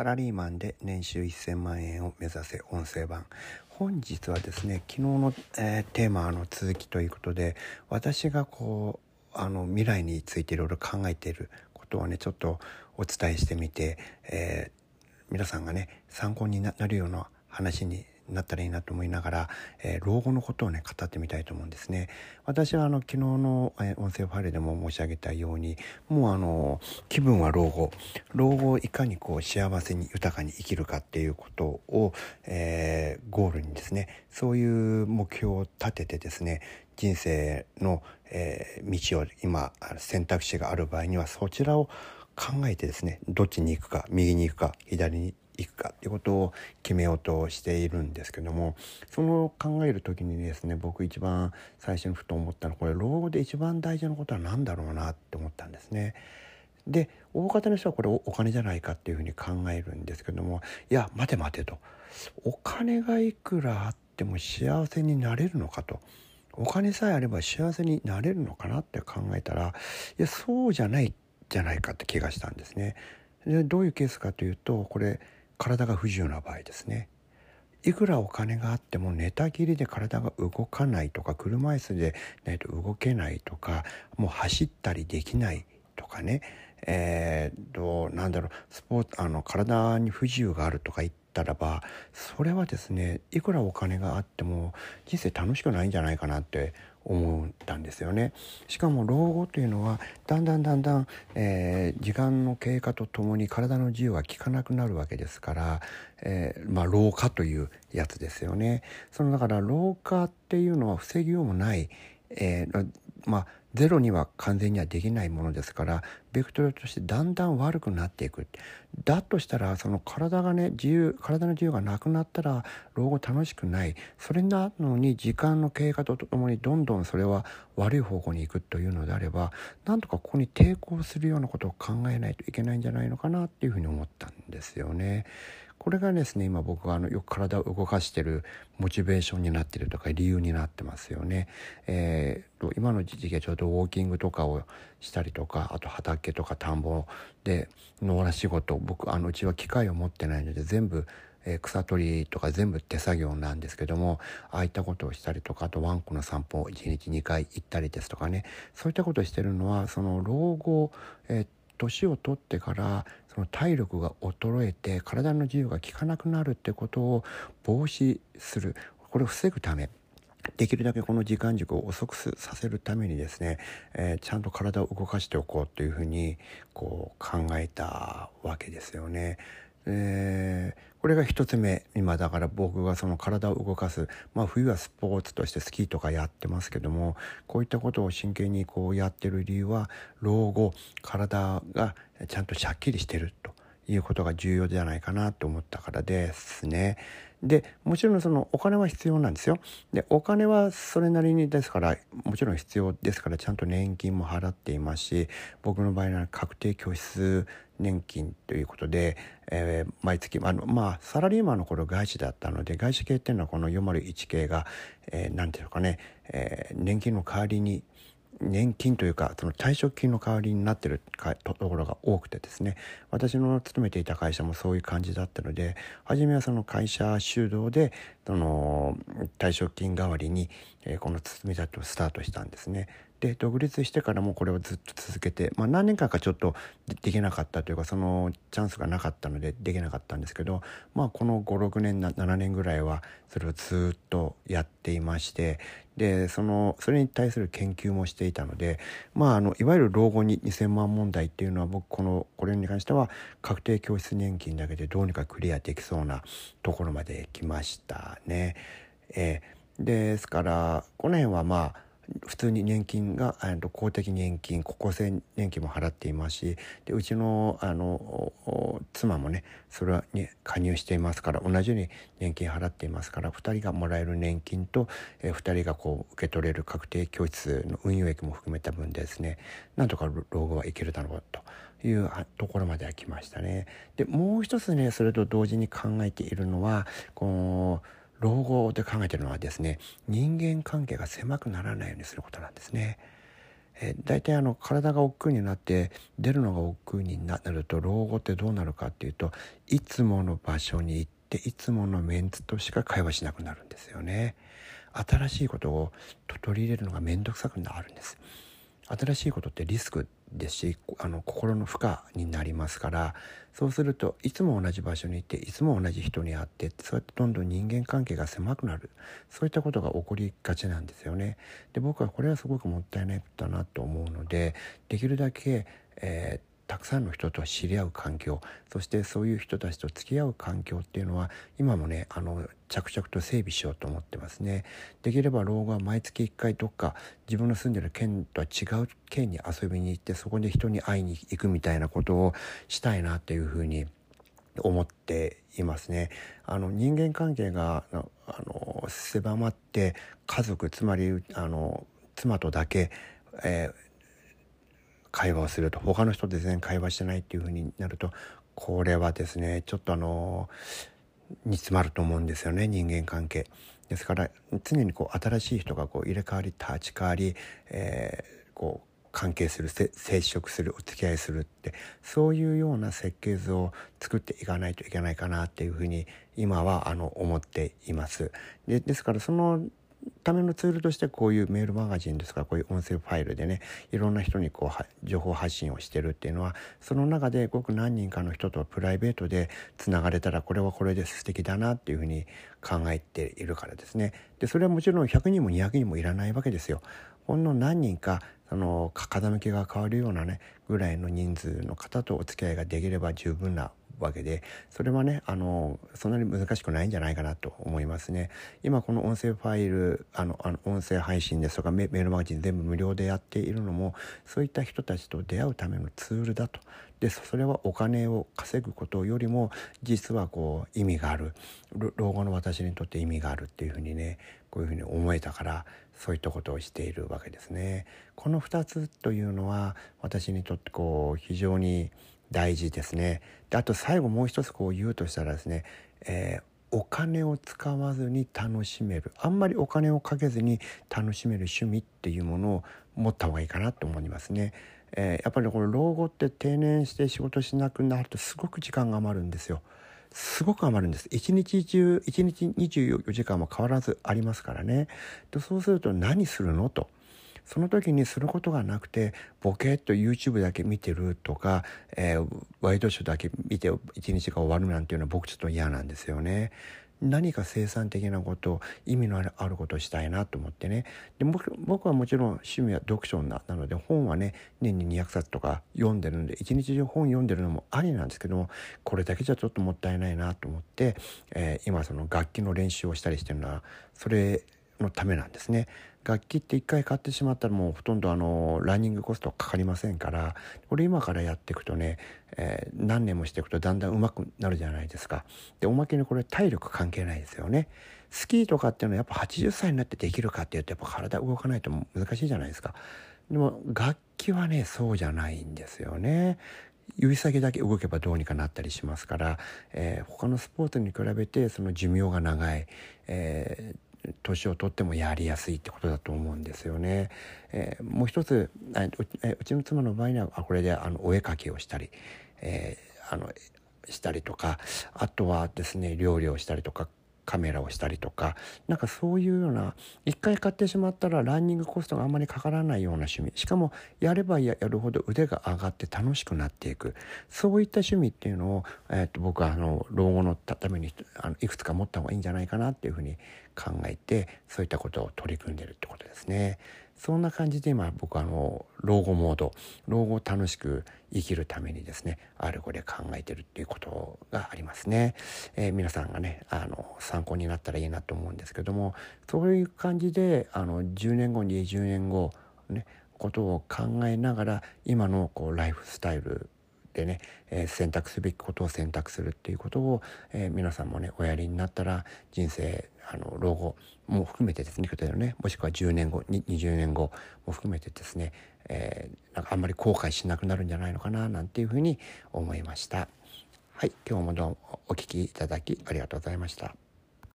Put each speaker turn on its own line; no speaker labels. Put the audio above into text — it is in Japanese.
サラリーマンで年収1000万円を目指せ音声版。本日はですね昨日の、えー、テーマの続きということで私がこうあの未来についていろいろ考えていることをねちょっとお伝えしてみて、えー、皆さんがね参考になるような話になったらいいなと思いながら、えー、老後のことをね語ってみたいと思うんですね。私はあの昨日の、えー、音声ファイルでも申し上げたようにもうあの気分は老後老後をいかにこう幸せに豊かに生きるかっていうことを、えー、ゴールにですねそういう目標を立ててですね人生の、えー、道を今選択肢がある場合にはそちらを考えてですねどっちに行くか右に行くか左にいくかっていうことを決めようとしているんですけどもその考える時にですね僕一番最初にふと思ったのはこれ老後で一番大事なことは何だろうなって思ったんですね。で大方の人はこれお金じゃないかっていうふうに考えるんですけどもいや待て待てとお金がいくらあっても幸せになれるのかとお金さえあれば幸せになれるのかなって考えたらいやそうじゃないじゃないかって気がしたんですね。でどういうケースかというとこれ体が不自由な場合ですね。いくらお金があっても寝たきりで体が動かないとか車椅子でないと動けないとかもう走ったりできないとかね。えー、となんだろうスポーツあの体に不自由があるとか言ったらばそれはですねいくらお金があっても人生楽しくないんじゃないかなって思ったんですよね。しかも老後というのはだんだんだんだん、えー、時間の経過とともに体の自由が効かなくなるわけですから、えー、まあ、老化というやつですよね。そのだから老化っていうのは防ぎようもない、えー、まあゼロには完全にはできないものですからベクトルとしてだんだん悪くなっていくだとしたらその体がね自由体の自由がなくなったら老後楽しくないそれなのに時間の経過とともにどんどんそれは悪い方向に行くというのであればなんとかここに抵抗するようなことを考えないといけないんじゃないのかなっていうふうに思ったんですよね。これがですね今僕があのよく体を動かしてるモチベーションになってるとか理由になってますよね。えー、今の時期はちょうどウォーキングとかをしたりとかあと畑とか田んぼで野良仕事僕あのうちは機械を持ってないので全部え草取りとか全部手作業なんですけどもああいったことをしたりとかあとワンコの散歩を1日2回行ったりですとかねそういったことをしてるのはその老後、えー、年を取ってからその体力が衰えて体の自由が効かなくなるってことを防止するこれを防ぐためできるだけこの時間軸を遅くさせるためにですね、えー、ちゃんと体を動かしておこうというふうにこう考えたわけですよね。えー、これが1つ目今だから僕がその体を動かす、まあ、冬はスポーツとしてスキーとかやってますけどもこういったことを真剣にこうやってる理由は老後体がちゃんとしゃっきりしてると。いうことが重要じゃないかなと思ったからですね。でもちろんそのお金は必要なんですよ。でお金はそれなりにですからもちろん必要ですからちゃんと年金も払っていますし僕の場合は確定拠出年金ということで、えー、毎月あのまあサラリーマンの頃外資だったので外資系っていうのはこの401系が何、えー、て言うのかね、えー、年金の代わりに年金というかその退職金の代わりになってるところが多くてですね。私の勤めていた会社もそういう感じだったので初めはその会社主導でその退職金代わりに、えー、この包み立てをスタートしたんですね。で独立してからもこれをずっと続けて、まあ、何年間かちょっとできなかったというかそのチャンスがなかったのでできなかったんですけど、まあ、この56年7年ぐらいはそれをずっとやっていましてでそのそれに対する研究もしていたので、まあ、あのいわゆる老後に2000万問題っていうのは僕このこれに関しては確定拠出年金だけでどうにかクリアできそうなところまで来ましたね。えー、ですからこの辺はまあ普通に年金が公的年金厚生年金も払っていますしでうちのあの妻もねそれに加入していますから同じように年金払っていますから2人がもらえる年金と、えー、2人がこう受け取れる確定拠出の運用益も含めた分でですねなんとか老後はいけるだろうと。いうところまでは来ましたね。でもう一つねそれと同時に考えているのはこの老後で考えてるのはですね人間関係が狭くならないようにすることなんですね。え、大体あの体が億劫になって出るのが億劫になると老後ってどうなるかっていうといつもの場所に行っていつものメンツとしか会話しなくなるんですよね。新しいことを取り入れるのが面倒くさくなるんです。新しいことってリスクですしあの心の負荷になりますからそうするといつも同じ場所にいていつも同じ人に会ってそうやってどんどん人間関係が狭くなるそういったことが起こりがちなんですよね。で僕はこれはすごくもったいないことだなと思うのでできるだけ、えーたくさんの人と知り合う環境そしてそういう人たちと付き合う環境っていうのは今もねあの着々と整備しようと思ってますねできれば老後は毎月1回どっか自分の住んでる県とは違う県に遊びに行ってそこで人に会いに行くみたいなことをしたいなっていうふうに思っていますね。あの人間関係があの狭まって家族つまりあの妻とだけ、えー会話をすると他の人と全然会話してないっていう風になるとこれはですねちょっとあの煮詰まると思うんですよね人間関係。ですから常にこう新しい人がこう入れ替わり立ち替わり、えー、こう関係する接触するお付き合いするってそういうような設計図を作っていかないといけないかなっていうふうに今はあの思っています。でですからそのためのツールとしてこういうメールマガジンですかこういう音声ファイルでねいろんな人にこう情報発信をしてるっていうのはその中でごく何人かの人とプライベートでつながれたらこれはこれで素敵だなっていうふうに考えているからですねでそれはもちろん100人も200人もいらないわけですよ。ほんの何人かその傾きが変わるようなねぐらいの人数の方とお付き合いができれば十分なわけでそれはねあのそんなに難しくないんじゃないかなと思いますね。今この音声ファイルあのあの音声配信ですとかメールマガジン全部無料でやっているのもそういった人たちと出会うためのツールだと。でそれはお金を稼ぐことよりも実はこう意味がある。老後の私にとって意味があるっていうふうにねこういうふうに思えたからそういったことをしているわけですね。この2つというのは私にとってこう非常に大事ですね。であと最後もう一つこう言うとしたらですね、えーお金を使わずに楽しめるあんまりお金をかけずに楽しめる趣味っていうものを持った方がいいかなと思いますね。えー、やっぱりこの老後って定年して仕事しなくなるとすごく時間が余るんですよ。すごく余るんです。一日中、一日24時間も変わらずありますからね。とそうすると何するのと。その時にすることがなくてボケっと YouTube だけ見てるとか、えー、ワイドショーだけ見て一日が終わるなんていうのは僕ちょっと嫌なんですよね。何か生産的なこと意味のあるあることをしたいなと思ってねで僕僕はもちろん趣味は読書なので本はね年に200冊とか読んでるんで一日中本読んでるのもありなんですけどもこれだけじゃちょっともったいないなと思って、えー、今その楽器の練習をしたりしてるのはそれのためなんですね。楽器って1回買ってしまったらもうほとんどあのランニングコストかかりませんからこれ今からやっていくとね、えー、何年もしていくとだんだん上手くなるじゃないですか。でおまけにこれ体力関係ないですよね。スキーとかっていうのはやっぱ80歳になってできるかっていうとやっぱ体動かないと難しいじゃないですか。でも楽器はねそうじゃないんですよね。指先だけ動けばどうにかなったりしますから、えー、他のスポーツに比べてその寿命が長い、えー年をとってもやりやすいってことだと思うんですよね。えー、もう一つうちの妻の場合にはこれであのお絵描きをしたり、えー、あのしたりとかあとはですね料理をしたりとかカメラをしたりとかなんかそういうような一回買ってしまったらランニングコストがあんまりかからないような趣味しかもやればやるほど腕が上がって楽しくなっていくそういった趣味っていうのを、えー、と僕はあの老後のためにあのいくつか持った方がいいんじゃないかなっていうふうに考えてそういったことを取り組んでるってことですね。そんな感じで今僕はあの老後モード老後を楽しく生きるためにですねあれこれ考えてるっていうことがありますね、えー、皆さんがねあの参考になったらいいなと思うんですけどもそういう感じであの10年後20年後ねことを考えながら今のこうライフスタイルでね、えー、選択すべきことを選択するっていうことを、えー、皆さんもねおやりになったら人生あの老後も含めてですねねもしくは10年後20年後も含めてですね、えー、なんかあんまり後悔しなくなるんじゃないのかななんていうふうに思いました。はい今日もどうもお聴きいただきありがとうございました。